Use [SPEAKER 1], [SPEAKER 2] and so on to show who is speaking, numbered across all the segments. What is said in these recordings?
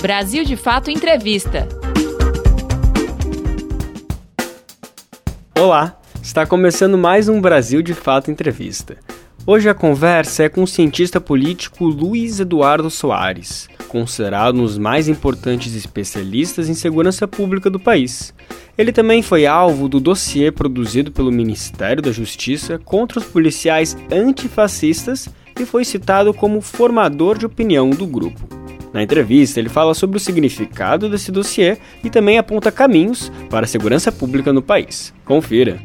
[SPEAKER 1] Brasil de Fato Entrevista.
[SPEAKER 2] Olá, está começando mais um Brasil de Fato Entrevista. Hoje a conversa é com o cientista político Luiz Eduardo Soares, considerado um dos mais importantes especialistas em segurança pública do país. Ele também foi alvo do dossiê produzido pelo Ministério da Justiça contra os policiais antifascistas e foi citado como formador de opinião do grupo. Na entrevista, ele fala sobre o significado desse dossiê e também aponta caminhos para a segurança pública no país. Confira.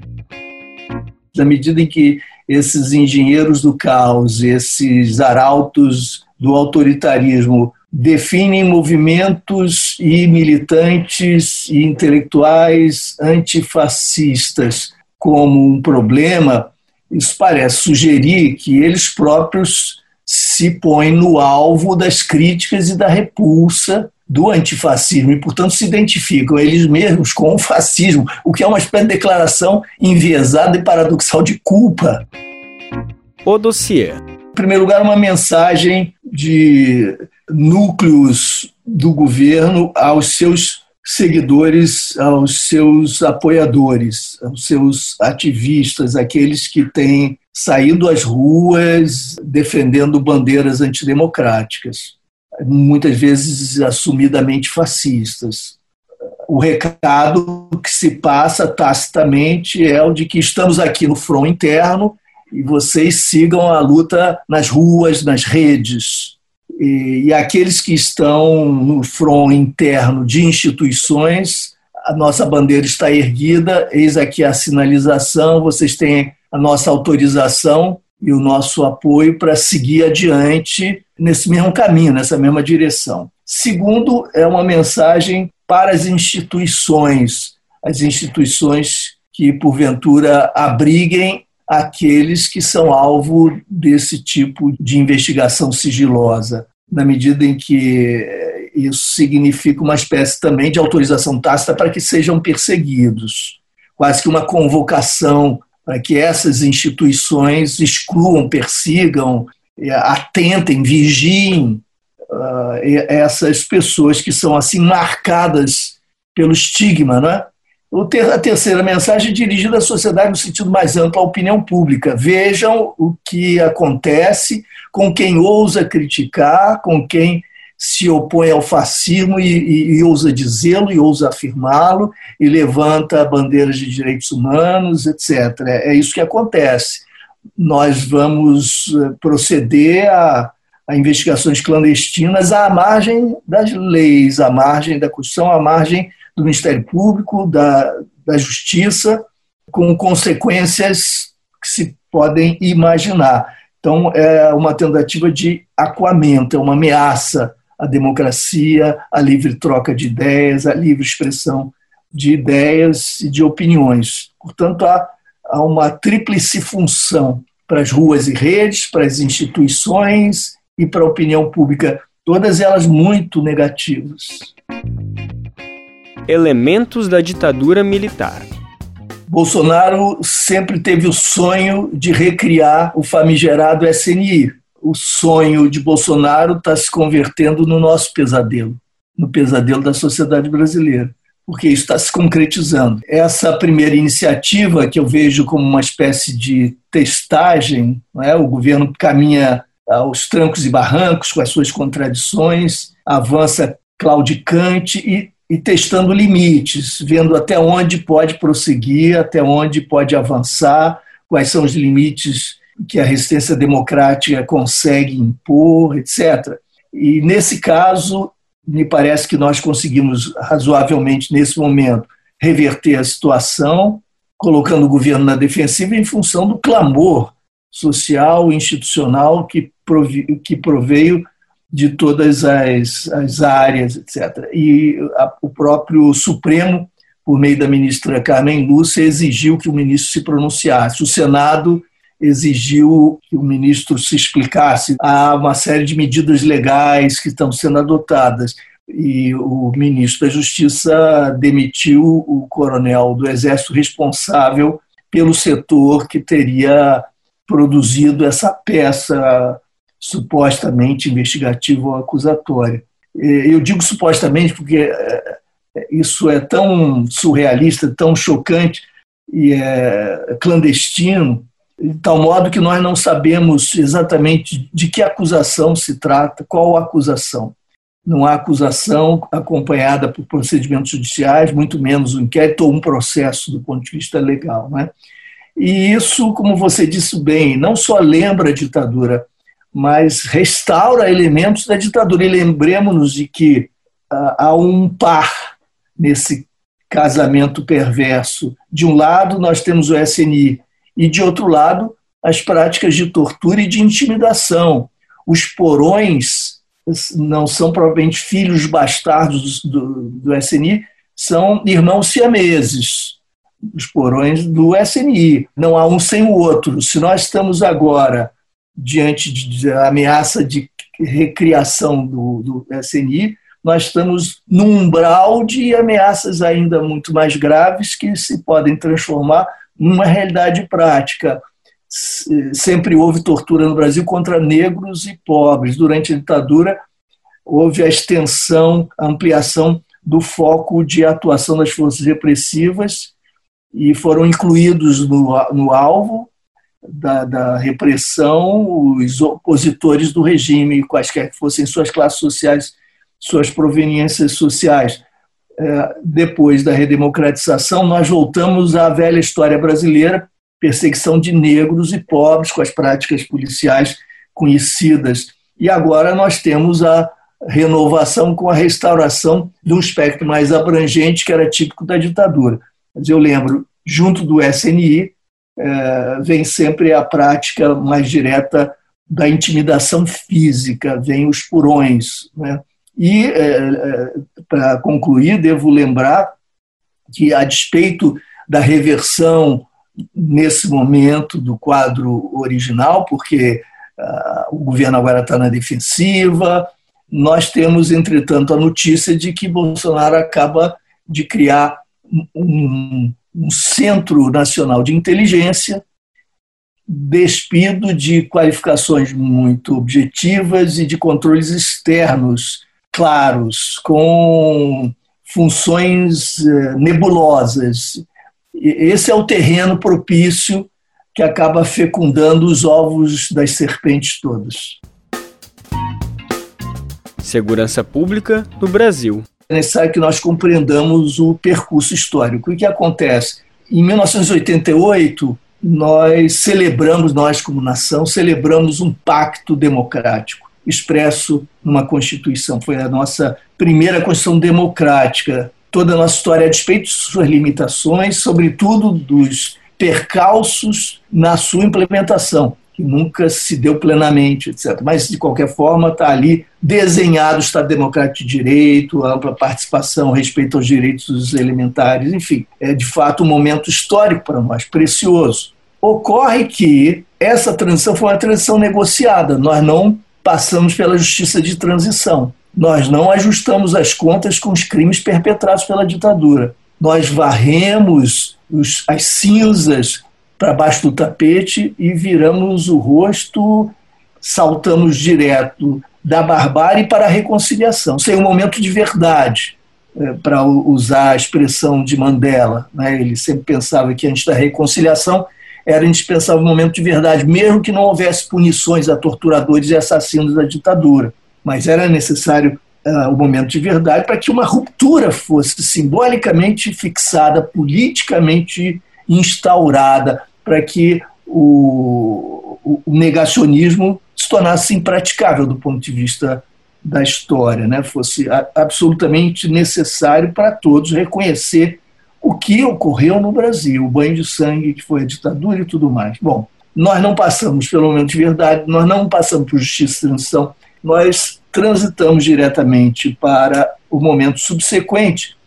[SPEAKER 3] Na medida em que esses engenheiros do caos, esses arautos do autoritarismo definem movimentos e militantes e intelectuais antifascistas como um problema, isso parece sugerir que eles próprios se põe no alvo das críticas e da repulsa do antifascismo e, portanto, se identificam eles mesmos com o fascismo, o que é uma espécie de declaração enviesada e paradoxal de culpa.
[SPEAKER 2] O dossiê.
[SPEAKER 3] Em primeiro lugar, uma mensagem de núcleos do governo aos seus seguidores, aos seus apoiadores, aos seus ativistas, aqueles que têm saído às ruas defendendo bandeiras antidemocráticas, muitas vezes assumidamente fascistas. O recado que se passa tacitamente é o de que estamos aqui no front interno e vocês sigam a luta nas ruas, nas redes, e, e aqueles que estão no front interno de instituições, a nossa bandeira está erguida, eis aqui a sinalização, vocês têm a nossa autorização e o nosso apoio para seguir adiante nesse mesmo caminho, nessa mesma direção. Segundo, é uma mensagem para as instituições, as instituições que porventura abriguem aqueles que são alvo desse tipo de investigação sigilosa, na medida em que eh, isso significa uma espécie também de autorização tácita para que sejam perseguidos, quase que uma convocação para que essas instituições excluam, persigam, eh, atentem, vigiem uh, essas pessoas que são assim marcadas pelo estigma, não é? A terceira mensagem é dirigida à sociedade no sentido mais amplo, à opinião pública. Vejam o que acontece com quem ousa criticar, com quem se opõe ao fascismo e, e, e ousa dizê-lo e ousa afirmá-lo e levanta bandeiras de direitos humanos, etc. É, isso que acontece. Nós vamos eh, proceder a, a investigações clandestinas à margem das leis, à margem da Constituição, à margem do Ministério Público, da, da Justiça, com consequências que se podem imaginar. Então, é uma tentativa de aquamento, é uma ameaça à democracia, à livre troca de ideias, à livre expressão de ideias e de opiniões. Portanto, há, há uma tríplice função para as ruas e redes, para as instituições e para a opinião pública, todas elas muito negativas
[SPEAKER 2] elementos da ditadura militar.
[SPEAKER 3] Bolsonaro sempre teve o sonho de recriar o famigerado SNI. O sonho de Bolsonaro está se convertendo no nosso pesadelo, no pesadelo da sociedade brasileira, porque isso está se concretizando. Essa primeira iniciativa, que eu vejo como uma espécie de testagem, é? o governo caminha aos trancos e barrancos com as suas contradições, avança claudicante e e testando limites, vendo até onde pode prosseguir, até onde pode avançar, quais são os limites que a resistência democrática consegue impor, etc. E nesse caso, me parece que nós conseguimos razoavelmente nesse momento reverter a situação, colocando o governo na defensiva em função do clamor social e institucional que, que proveio de todas as, as áreas, etc. E a, o próprio Supremo, por meio da ministra Carmen Lúcia, exigiu que o ministro se pronunciasse. O Senado exigiu que o ministro se explicasse. Há uma série de medidas legais que estão sendo adotadas. E o ministro da Justiça demitiu o coronel do Exército responsável pelo setor que teria produzido essa peça supostamente investigativa ou acusatória. Eu digo supostamente porque é, é, isso é tão surrealista, tão chocante e é clandestino, de tal modo que nós não sabemos exatamente de que acusação se trata, qual acusação. Não há acusação acompanhada por procedimentos judiciais, muito menos um inquérito ou um processo do ponto de vista legal. Né? E isso, como você disse bem, não só lembra a ditadura, mas restaura elementos da ditadura. E lembremos-nos de que uh, há um par nesse casamento perverso. De um lado, nós temos o SNI, e de outro lado, as práticas de tortura e de intimidação. Os porões não são provavelmente filhos bastardos do, do SNI, são irmãos siameses, os porões do SNI. Não há um sem o outro. Se nós estamos agora diante de ameaça de recriação do, do SNI, nós estamos num umbral de ameaças ainda muito mais graves que se podem transformar numa realidade prática. Sempre houve tortura no Brasil contra negros e pobres. Durante a ditadura, houve a extensão, a ampliação do foco de atuação das forças repressivas e foram incluídos no, no alvo da, da, repressão os opositores do regime, quaisquer que fossem suas classes sociais, suas proveniências sociais. É, depois da redemocratização, nós voltamos à velha história brasileira, perseguição de negros e pobres com as práticas policiais conhecidas. E agora nós temos a renovação com a restauração de um espectro mais abrangente que era típico da ditadura. Mas eu lembro, junto do SNI, é, vem sempre a prática mais direta da intimidação física, vem os purões. Né? E, é, é, para concluir, devo lembrar que, a despeito da reversão nesse momento do quadro original, porque uh, o governo agora está na defensiva, nós temos, entretanto, a notícia de que Bolsonaro acaba de criar um, um Centro Nacional de Inteligência, despido de qualificações muito objetivas e de controles externos claros, com funções eh, nebulosas. Esse é o terreno propício que acaba fecundando os ovos das serpentes todas.
[SPEAKER 2] Segurança Pública no Brasil
[SPEAKER 3] é necessário que nós compreendamos o percurso histórico. O que acontece? Em 1988, nós celebramos, nós como nação, celebramos um pacto democrático expresso numa Constituição. Foi a nossa primeira Constituição democrática. Toda a nossa história, a despeito de suas limitações, sobretudo dos percalços na sua implementação que nunca se deu plenamente, etc. Mas, de qualquer forma, está ali desenhado o Estado Democrático de Direito, ampla participação, respeito aos direitos elementares, enfim, é de fato um momento histórico para nós, precioso. Ocorre que essa transição foi uma transição negociada, nós não passamos pela justiça de transição, nós não ajustamos as contas com os crimes perpetrados pela ditadura. Nós varremos os, as cinzas para baixo do tapete e viramos o rosto, saltamos direto da barbárie para a reconciliação, sem um momento de verdade, é, para usar a expressão de Mandela. Né? Ele sempre pensava que antes da reconciliação era indispensável um momento de verdade, mesmo que não houvesse punições a torturadores e assassinos da ditadura. Mas era necessário uh, o momento de verdade para que uma ruptura fosse simbolicamente fixada, politicamente instaurada para que o, o, negacionismo se tornasse impraticável do ponto de vista da história, né? fosse absolutamente necessário para todos reconhecer o que ocorreu no Brasil, o banho de sangue que foi a ditadura e tudo mais. Bom, nós não passamos pelo momento de verdade, nós não passamos por justiça e transição, nós transitamos diretamente para o momento subsequente,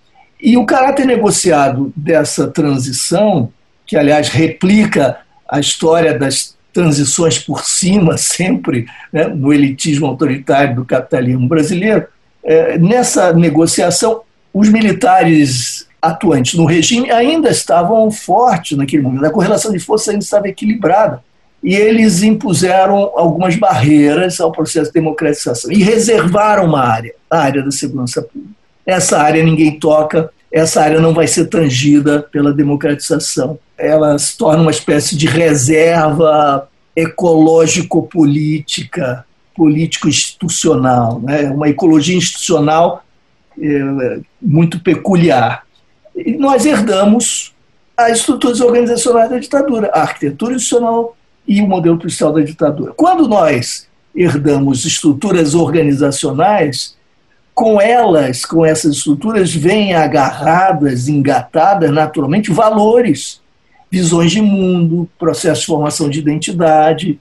[SPEAKER 3] e o caráter negociado dessa transição, que aliás replica a história das transições por cima, sempre, né, no elitismo autoritário do capitalismo brasileiro, é, nessa negociação, os militares atuantes no regime ainda estavam fortes naquele momento, a correlação de força ainda estava equilibrada. e eles impuseram algumas barreiras ao processo de democratização e reservaram uma área, a área da segurança pública. Essa área ninguém toca, essa área não vai ser tangida pela democratização. Ela se torna uma espécie de reserva ecológico-política, político-institucional, né? uma ecologia institucional é, muito peculiar. E nós herdamos as estruturas organizacionais da ditadura, a arquitetura institucional e o modelo policial da ditadura. Quando nós herdamos estruturas organizacionais, com elas, com essas estruturas, vêm agarradas, engatadas naturalmente valores, visões de mundo, processos de formação de identidade,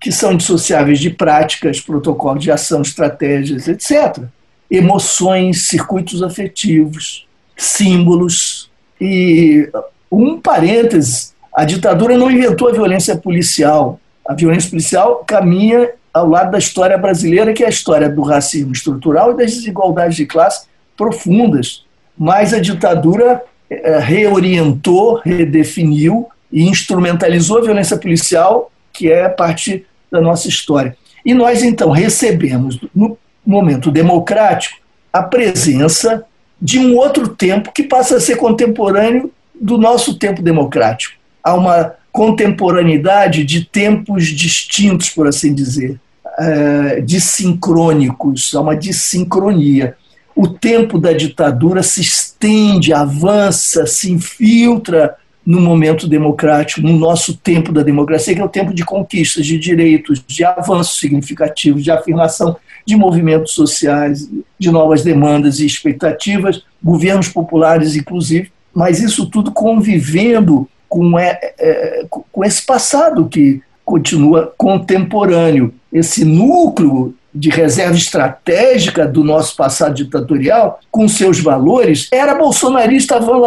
[SPEAKER 3] que são indissociáveis de práticas, protocolos de ação, estratégias, etc. Emoções, circuitos afetivos, símbolos. E um parêntese: a ditadura não inventou a violência policial. A violência policial caminha ao lado da história brasileira, que é a história do racismo estrutural e das desigualdades de classe profundas. Mas a ditadura eh, reorientou, redefiniu e instrumentalizou a violência policial, que é parte da nossa história. E nós, então, recebemos, no momento democrático, a presença de um outro tempo que passa a ser contemporâneo do nosso tempo democrático. Há uma contemporaneidade de tempos distintos, por assim dizer. Eh, dissincrônicos, há uma dissincronia. O tempo da ditadura se estende, avança, se infiltra no momento democrático, no nosso tempo da democracia, que é o tempo de conquistas, de direitos, de avanços significativos, de afirmação de movimentos sociais, de novas demandas e expectativas, governos populares, inclusive, mas isso tudo convivendo com, é, é, com esse passado que continua contemporâneo. Esse núcleo de reserva estratégica do nosso passado ditatorial, com seus valores, era bolsonarista avant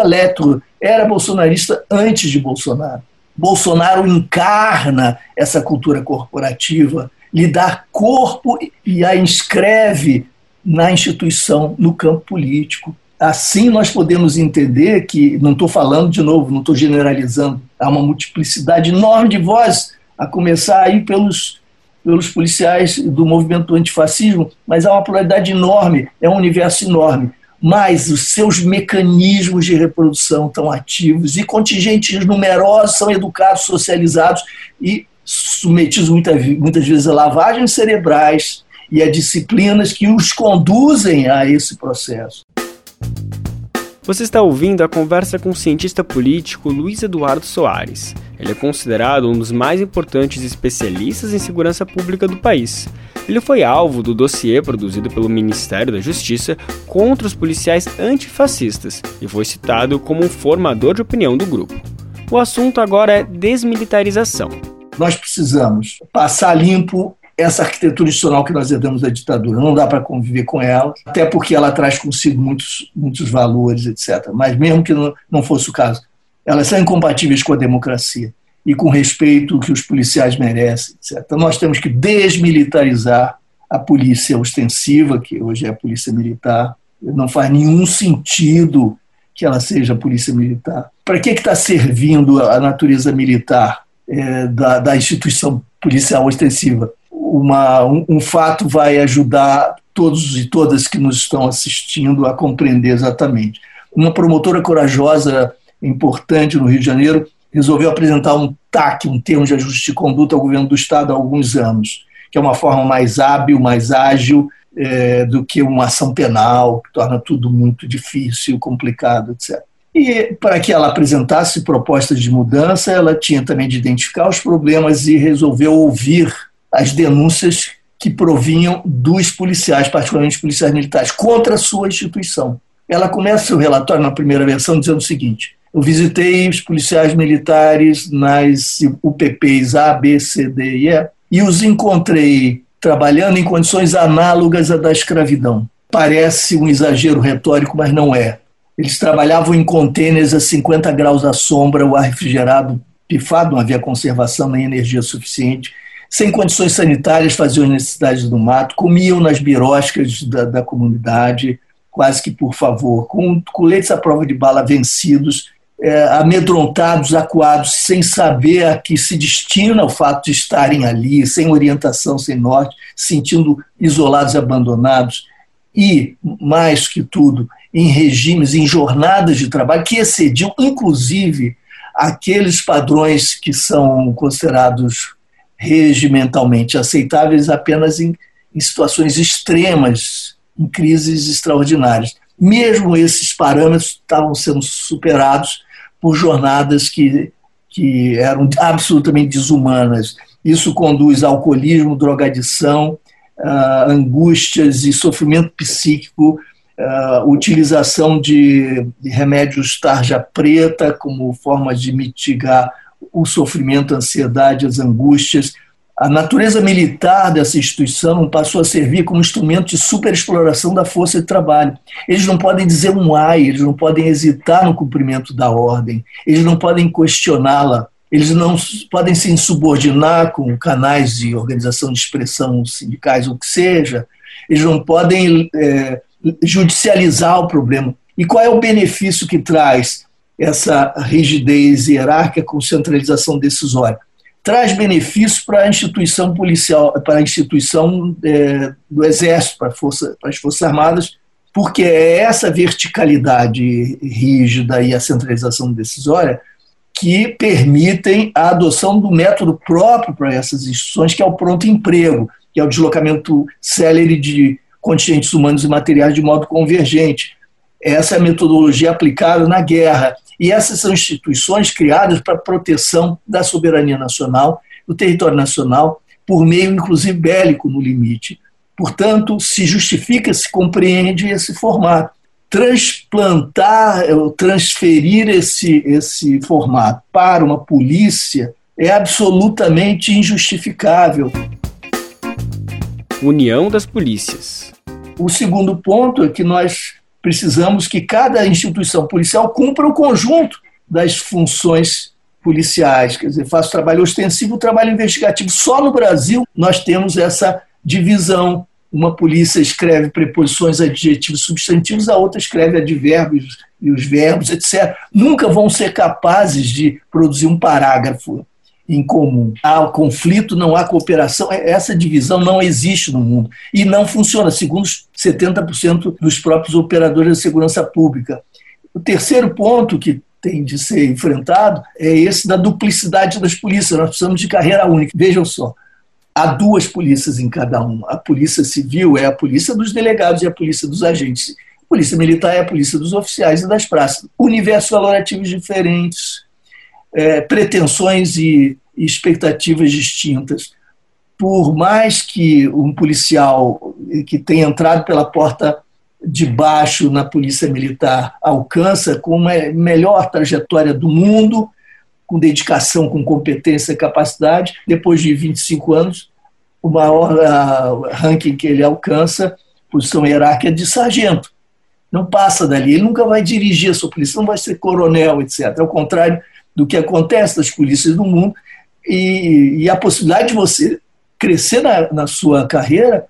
[SPEAKER 3] era bolsonarista antes de Bolsonaro. Bolsonaro encarna essa cultura corporativa, lhe dá corpo e a inscreve na instituição, no campo político. Assim, nós podemos entender que, não estou falando de novo, não estou generalizando, há uma multiplicidade enorme de vozes a começar aí pelos, pelos policiais do movimento antifascismo, mas há uma pluralidade enorme, é um universo enorme. Mas os seus mecanismos de reprodução estão ativos e contingentes numerosos são educados, socializados e submetidos muitas, muitas vezes a lavagens cerebrais e a disciplinas que os conduzem a esse processo.
[SPEAKER 2] Você está ouvindo a conversa com o cientista político Luiz Eduardo Soares. Ele é considerado um dos mais importantes especialistas em segurança pública do país. Ele foi alvo do dossiê produzido pelo Ministério da Justiça contra os policiais antifascistas e foi citado como um formador de opinião do grupo. O assunto agora é desmilitarização.
[SPEAKER 3] Nós precisamos passar limpo essa arquitetura institucional que nós herdamos da ditadura. Não dá para conviver com ela, até porque ela traz consigo muitos, muitos valores, etc. Mas mesmo que não, fosse o caso, elas são incompatíveis com a democracia e com o respeito que os policiais merecem, etc. Então nós temos que desmilitarizar a polícia ostensiva, que hoje é a polícia militar. Não faz nenhum sentido que ela seja a polícia militar. Para que está servindo a natureza militar é, da, da instituição policial ostensiva? uma, um, um fato vai ajudar todos e todas que nos estão assistindo a compreender exatamente. Uma promotora corajosa, importante no Rio de Janeiro, resolveu apresentar um TAC, um termo de ajuste de conduta ao governo do Estado há alguns anos, que é uma forma mais hábil, mais ágil é, do que uma ação penal, que torna tudo muito difícil, complicado, etc. E para que ela apresentasse propostas de mudança, ela tinha também de identificar os problemas e resolveu ouvir as denúncias que provinham dos policiais, particularmente policiais militares, contra a sua instituição. Ela começa seu relatório na primeira versão dizendo o seguinte: eu visitei os policiais militares nas UPPs A, B, C, D e E e os encontrei trabalhando em condições análogas à da escravidão. Parece um exagero retórico, mas não é. Eles trabalhavam em contêineres a 50 graus à sombra, o ar refrigerado pifado, não havia conservação nem energia suficiente sem condições sanitárias, faziam as necessidades do mato, comiam nas biroscas da, da comunidade, quase que por favor, com coletes à prova de bala vencidos, é, amedrontados, acuados, sem saber a que se destina o fato de estarem ali, sem orientação, sem norte, sentindo isolados abandonados, e, mais que tudo, em regimes, em jornadas de trabalho que excediam, inclusive, aqueles padrões que são considerados regimentalmente aceitáveis apenas em, em situações extremas, em crises extraordinárias. Mesmo esses parâmetros estavam sendo superados por jornadas que, que eram absolutamente desumanas. Isso conduz a alcoolismo, drogadição, uh, angústias e sofrimento psíquico, uh, utilização de, remédios tarja preta como forma de mitigar o sofrimento, a ansiedade, as angústias, a natureza militar dessa instituição passou a servir como instrumento de superexploração da força de trabalho. Eles não podem dizer um ai, eles não podem hesitar no cumprimento da ordem, eles não podem questioná-la, eles não podem se insubordinar com canais de organização de expressão sindicais, ou que seja, eles não podem é, judicializar o problema. E qual é o benefício que traz essa rigidez hierárquica com centralização decisória? traz benefícios para a instituição policial, para a instituição é, do Exército, para, força, para as Forças Armadas, porque é essa verticalidade rígida e a centralização decisória que permitem a adoção do método próprio para essas instituições, que é o pronto emprego, que é o deslocamento célere de contingentes humanos e materiais de modo convergente. Essa é a metodologia aplicada na guerra e essas são instituições criadas para proteção da soberania nacional, do território nacional, por meio, inclusive, bélico no limite. Portanto, se justifica, se compreende esse formato. Transplantar, transferir esse, esse formato para uma polícia é absolutamente injustificável.
[SPEAKER 2] União das polícias.
[SPEAKER 3] O segundo ponto é que nós precisamos que cada instituição policial cumpra o conjunto das funções policiais, quer dizer, faça trabalho ostensivo, trabalho investigativo. Só no Brasil nós temos essa divisão. Uma polícia escreve preposições, adjetivos, substantivos, a outra escreve advérbios e os verbos, etc. Nunca vão ser capazes de produzir um parágrafo em comum. Há conflito, não há cooperação. É, essa divisão não existe no mundo e não funciona, segundo 70% dos próprios operadores da segurança pública. O terceiro ponto que tem de ser enfrentado é esse da duplicidade das polícias. Nós precisamos de carreira única. Vejam só, há duas polícias em cada um. A polícia civil é a polícia dos delegados e a polícia dos agentes. A polícia militar é a polícia dos oficiais e das praças. Universos valorativos diferentes, é, pretensões e expectativas distintas. Por mais que um policial que tenha entrado pela porta de baixo na polícia militar alcança com uma melhor trajetória do mundo, com dedicação, com competência e capacidade, depois de 25 anos, o maior ranking que ele alcança, posição hierárquica, é de sargento. Não passa dali, ele nunca vai dirigir a sua polícia, não vai ser coronel, etc. Ao contrário do que acontece nas polícias do mundo, e, e a possibilidade de você crescer na, na sua carreira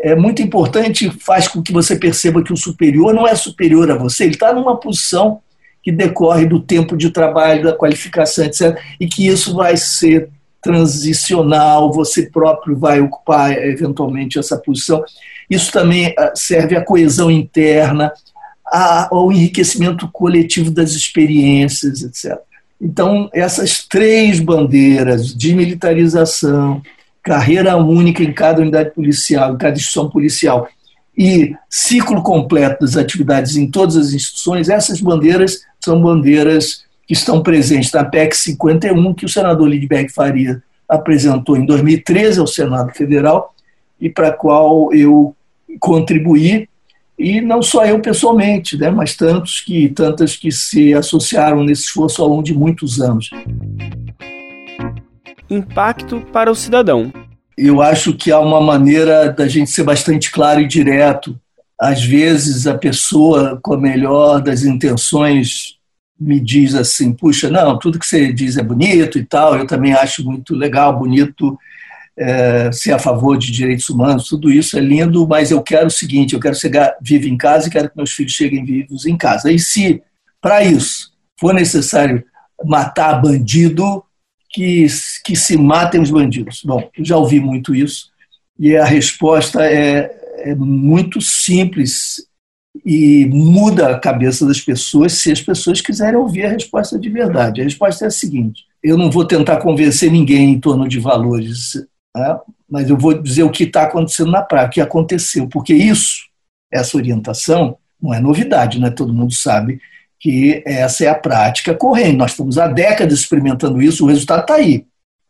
[SPEAKER 3] é muito importante, faz com que você perceba que o superior não é superior a você, ele está numa posição que decorre do tempo de trabalho, da qualificação, etc., e que isso vai ser transicional, você próprio vai ocupar eventualmente essa posição. Isso também ah, serve à coesão interna, ao enriquecimento coletivo das experiências, etc. Então, essas três bandeiras, desmilitarização, carreira única em cada unidade policial, em cada instituição policial, e ciclo completo das atividades em todas as instituições, essas bandeiras são bandeiras que estão presentes na PEC 51, que o senador Lidberg Faria apresentou em 2013 ao Senado Federal e para a qual eu contribuí e não só eu pessoalmente, né, mas tantos que, tantas que se associaram nesse esforço ao longo de muitos anos.
[SPEAKER 2] Impacto para o cidadão.
[SPEAKER 3] Eu acho que há uma maneira da gente ser bastante claro e direto. Às vezes a pessoa com a melhor das intenções me diz assim: puxa, não, tudo que você diz é bonito e tal, eu também acho muito legal, bonito é, ser a favor de direitos humanos, tudo isso é lindo, mas eu quero o seguinte: eu quero chegar vivo em casa e quero que meus filhos cheguem vivos em casa. E se, para isso, for necessário matar bandido, que, que se matem os bandidos. Bom, eu já ouvi muito isso e a resposta é, é muito simples e muda a cabeça das pessoas se as pessoas quiserem ouvir a resposta de verdade. A resposta é a seguinte: eu não vou tentar convencer ninguém em torno de valores, né? mas eu vou dizer o que está acontecendo na prática, o que aconteceu, porque isso, essa orientação, não é novidade, né? todo mundo sabe que essa é a prática corrente. Nós estamos há décadas experimentando isso, o resultado está aí.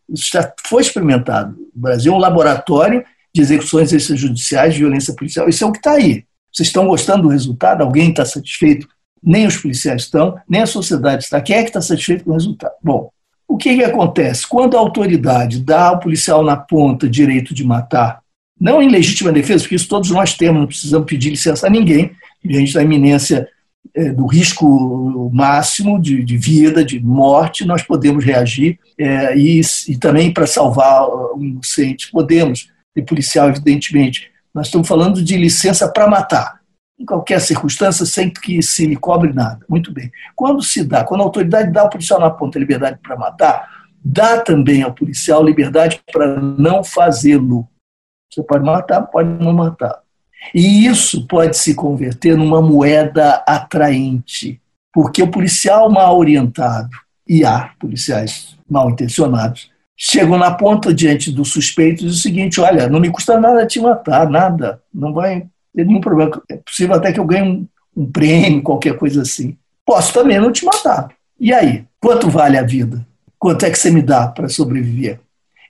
[SPEAKER 3] Isso já foi experimentado. O Brasil é um laboratório de execuções extrajudiciais, violência policial. Isso é o que está aí. Vocês estão gostando do resultado? Alguém está satisfeito? Nem os policiais estão, nem a sociedade está. Quem é que está satisfeito com o resultado? Bom, o que, que acontece? Quando a autoridade dá ao policial na ponta direito de matar, não em legítima defesa, porque isso todos nós temos, não precisamos pedir licença a ninguém, diante da iminência é, do risco máximo de, de, vida, de morte, nós podemos reagir é, e, e também para salvar um inocente podemos, de policial, evidentemente, nós estamos falando de licença para matar, em qualquer circunstância, sem que se lhe cobre nada. Muito bem. Quando se dá, quando a autoridade dá ao policial na ponta liberdade para matar, dá também ao policial liberdade para não fazê-lo. Você pode matar, pode não matar. E isso pode se converter numa moeda atraente, porque o policial mal orientado, e há policiais mal intencionados, chegam na ponta diante do suspeito e o seguinte: olha, não me custa nada te matar, nada, não vai nenhum problema. É possível até que eu ganhe um, um prêmio, qualquer coisa assim. Posso também não te matar. E aí? Quanto vale a vida? Quanto é que você me dá para sobreviver?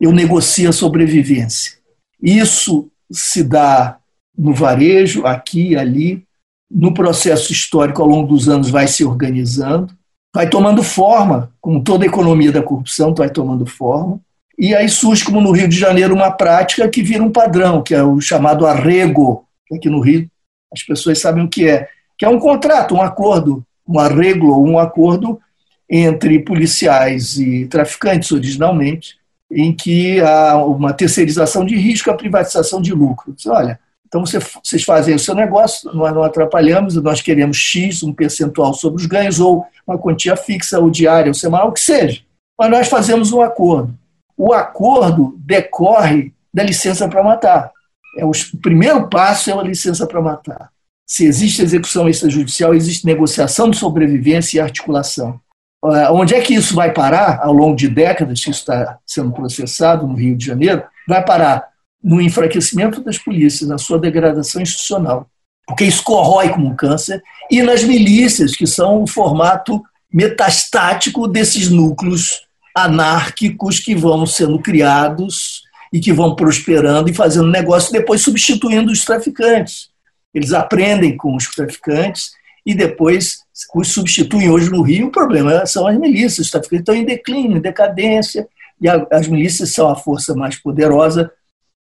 [SPEAKER 3] Eu negocio a sobrevivência. Isso se dá no varejo, aqui ali, no processo histórico ao longo dos anos vai se organizando vai tomando forma, como toda a economia da corrupção vai tomando forma, e aí surge, como no Rio de Janeiro, uma prática que vira um padrão, que é o chamado arrego, aqui no Rio as pessoas sabem o que é, que é um contrato, um acordo, um arreglo, um acordo entre policiais e traficantes, originalmente, em que há uma terceirização de risco a privatização de lucro. Olha, então, vocês fazem o seu negócio, nós não atrapalhamos, nós queremos X, um percentual sobre os ganhos, ou uma quantia fixa, ou diária, ou semanal, o que seja. Mas nós fazemos um acordo. O acordo decorre da licença para matar. É o primeiro passo é a licença para matar. Se existe execução extrajudicial, existe negociação de sobrevivência e articulação. Ah, onde é que isso vai parar ao longo de décadas que isso está sendo processado no Rio de Janeiro? Vai parar no enfraquecimento das polícias, na sua degradação institucional, porque isso corrói como um câncer, e nas milícias, que são o formato metastático desses núcleos anárquicos que vão sendo criados e que vão prosperando e fazendo negócio, depois substituindo os traficantes. Eles aprendem com os traficantes e depois os substituem. Hoje no Rio, o problema são as milícias. Os traficantes estão em declínio, em decadência, e as milícias são a força mais poderosa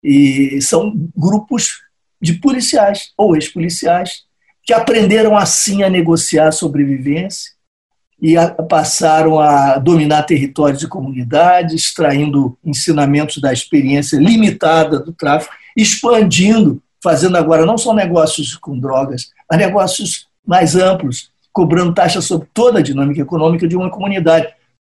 [SPEAKER 3] e são grupos de policiais ou ex-policiais que aprenderam assim a negociar a sobrevivência e a, passaram a dominar territórios e comunidades, extraindo ensinamentos da experiência limitada do tráfico, expandindo, fazendo agora não só negócios com drogas, mas negócios mais amplos, cobrando taxas sobre toda a dinâmica econômica de uma comunidade.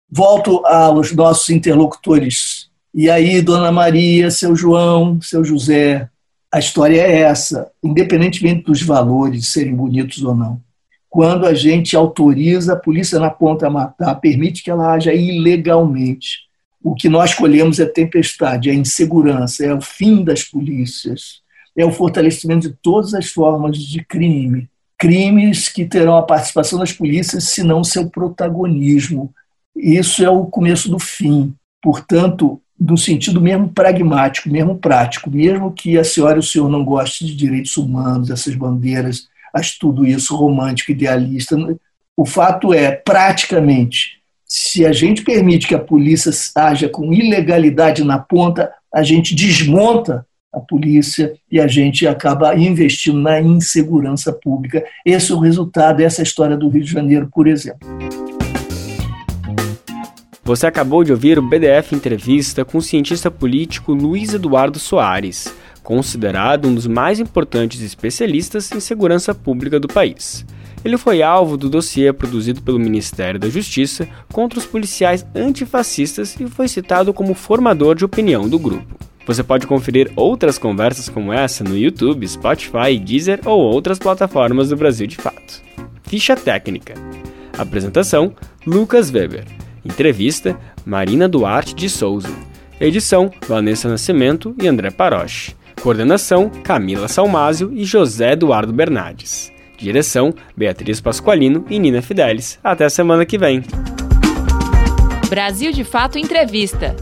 [SPEAKER 3] Volto aos nossos interlocutores e aí, Dona Maria, seu João, seu José, a história é essa, independentemente dos valores serem bonitos ou não. Quando a gente autoriza a polícia na ponta a matar, permite que ela haja ilegalmente, o que nós colhemos é tempestade, é insegurança, é o fim das polícias, é o fortalecimento de todas as formas de crime. Crimes que terão a participação das polícias, se não seu protagonismo. Isso é o começo do fim. Portanto, no sentido mesmo pragmático, mesmo prático, mesmo que a senhora e o senhor não gostem de direitos humanos, essas bandeiras, acho tudo isso romântico, idealista. O fato é, praticamente, se a gente permite que a polícia haja com ilegalidade na ponta, a gente desmonta a polícia e a gente acaba investindo na insegurança pública. Esse é o resultado dessa história do Rio de Janeiro, por exemplo.
[SPEAKER 2] Você acabou de ouvir o BDF Entrevista com o cientista político Luiz Eduardo Soares, considerado um dos mais importantes especialistas em segurança pública do país. Ele foi alvo do dossiê produzido pelo Ministério da Justiça contra os policiais antifascistas e foi citado como formador de opinião do grupo. Você pode conferir outras conversas como essa no YouTube, Spotify, Deezer ou outras plataformas do Brasil de Fato. Ficha técnica. Apresentação: Lucas Weber. Entrevista: Marina Duarte de Souza. Edição: Vanessa Nascimento e André Paroche. Coordenação: Camila Salmásio e José Eduardo Bernardes. Direção: Beatriz Pasqualino e Nina Fidelis. Até a semana que vem.
[SPEAKER 1] Brasil de Fato Entrevista.